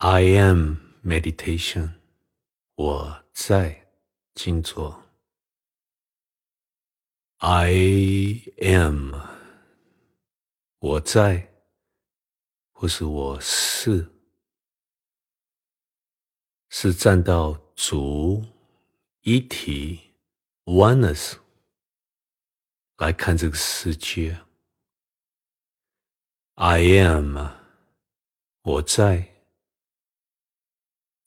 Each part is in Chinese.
I am meditation，我在静坐。I am，我在，或是我是，是站到足一体 oneness 来看这个世界。I am，我在，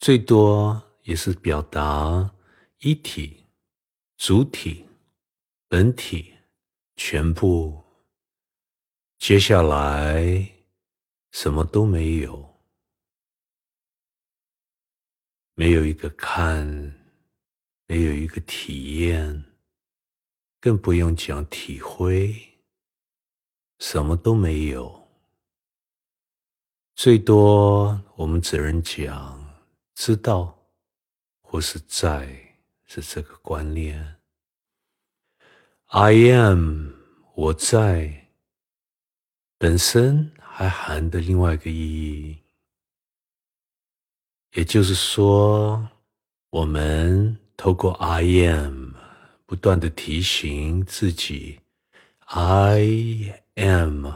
最多也是表达一体主体。本体全部，接下来什么都没有，没有一个看，没有一个体验，更不用讲体会，什么都没有。最多我们只能讲知道，或是在，是这个观念。I am，我在，本身还含的另外一个意义，也就是说，我们透过 I am，不断的提醒自己，I am，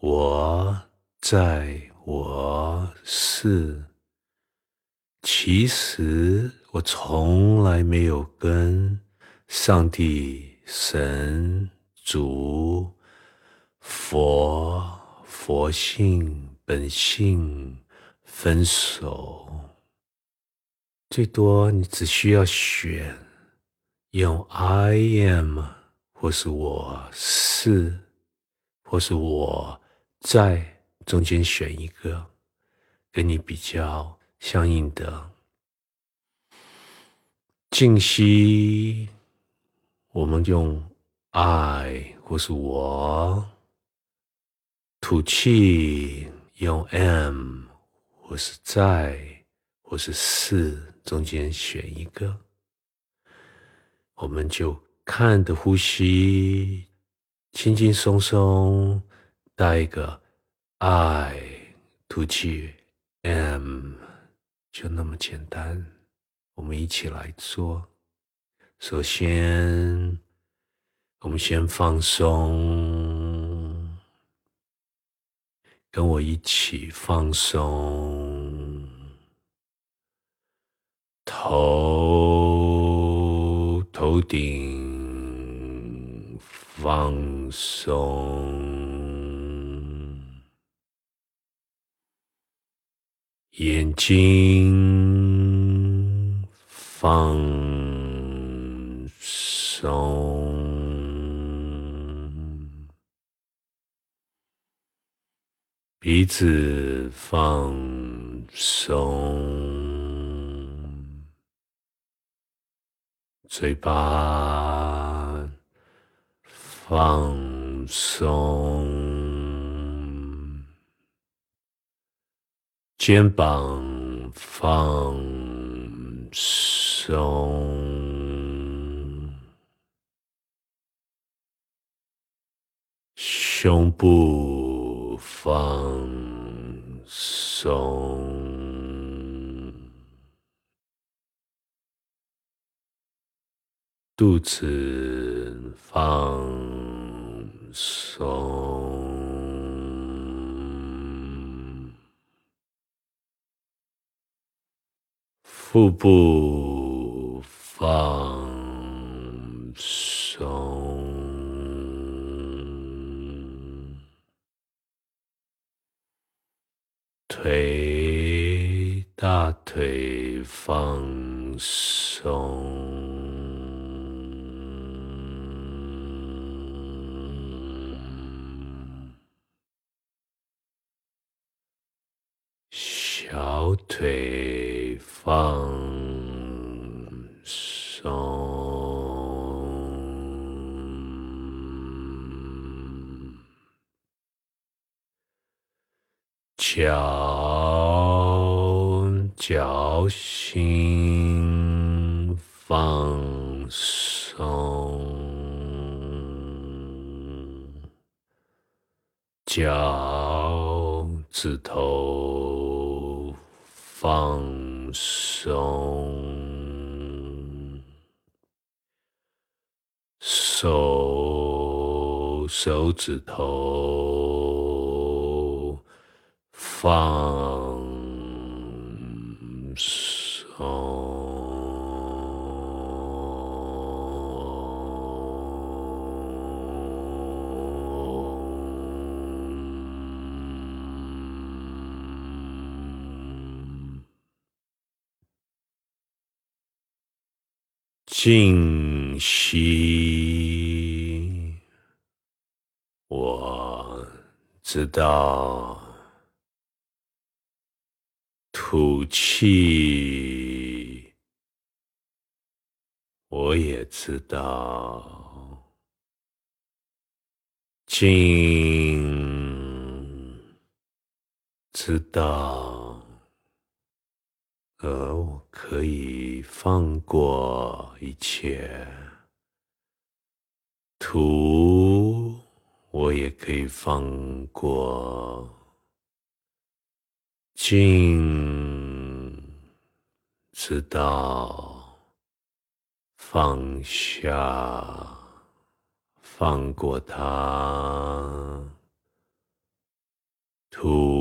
我在，我是，其实我从来没有跟上帝。神主佛佛性本性分手，最多你只需要选用 I am 或是我是或是我在中间选一个跟你比较相应的。静息。我们用 I 或是我。吐气，用 M 或是在或是是中间选一个，我们就看的呼吸，轻轻松松带一个 I 吐气 am，就那么简单，我们一起来做。首先，我们先放松，跟我一起放松，头头顶放松，眼睛放。松，鼻子放松，嘴巴放松，肩膀放松。胸部放松，肚子放松，腹部放松。腿、大腿放松，小腿放松，脚。脚心放松，脚趾头放松，手手指头放松。静息，我知道；吐气，我也知道。静，知道。而我可以放过一切，图我也可以放过，静知道放下，放过他，图。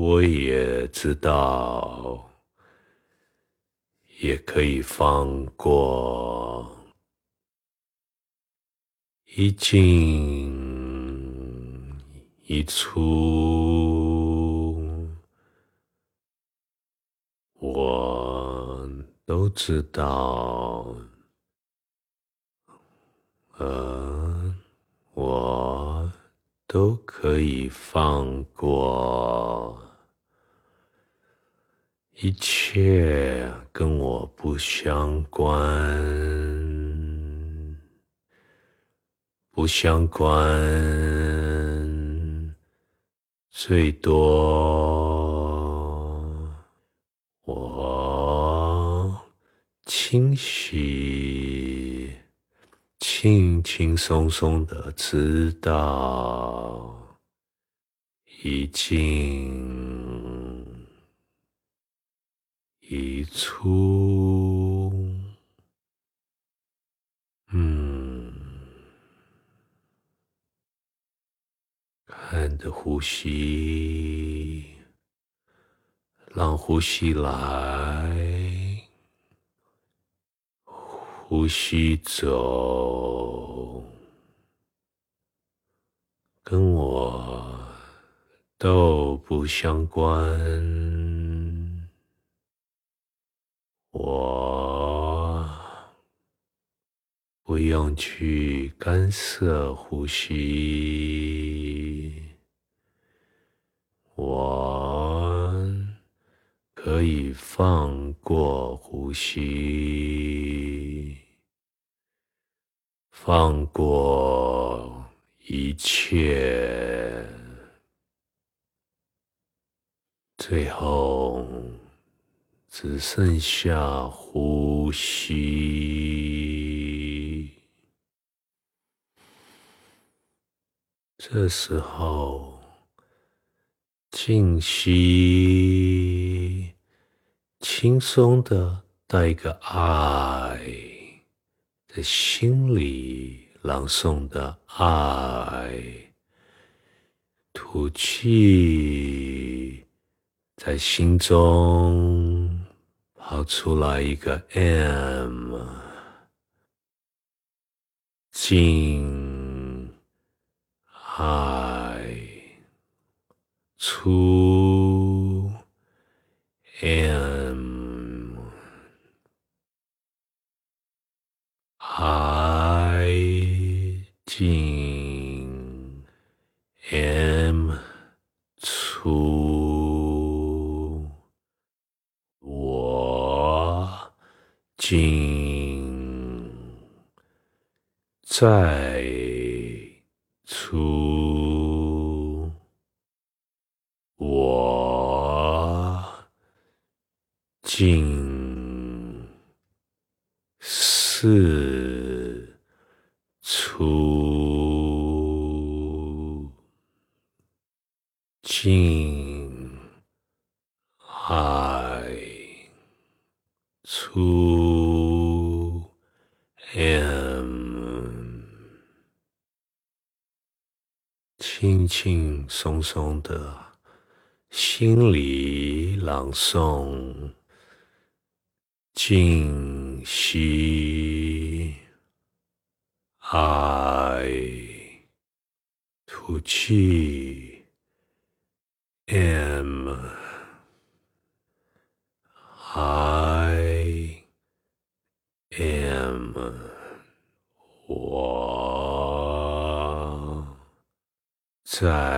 我也知道，也可以放过，一进一出，我都知道，呃，我都可以放过。一切跟我不相关，不相关，最多我清晰、轻轻松松的知道，已经。一出，嗯，看着呼吸，让呼吸来，呼吸走，跟我都不相关。我不用去干涉呼吸，我可以放过呼吸，放过一切，最后。只剩下呼吸，这时候静息，轻松的带一个爱，在心里朗诵的爱，吐气，在心中。跑出来一个 M，静，I，出，M，I 进，M 出。进，再出，静，爱，出。M，轻轻松松的心里朗诵，静息，爱，吐气。在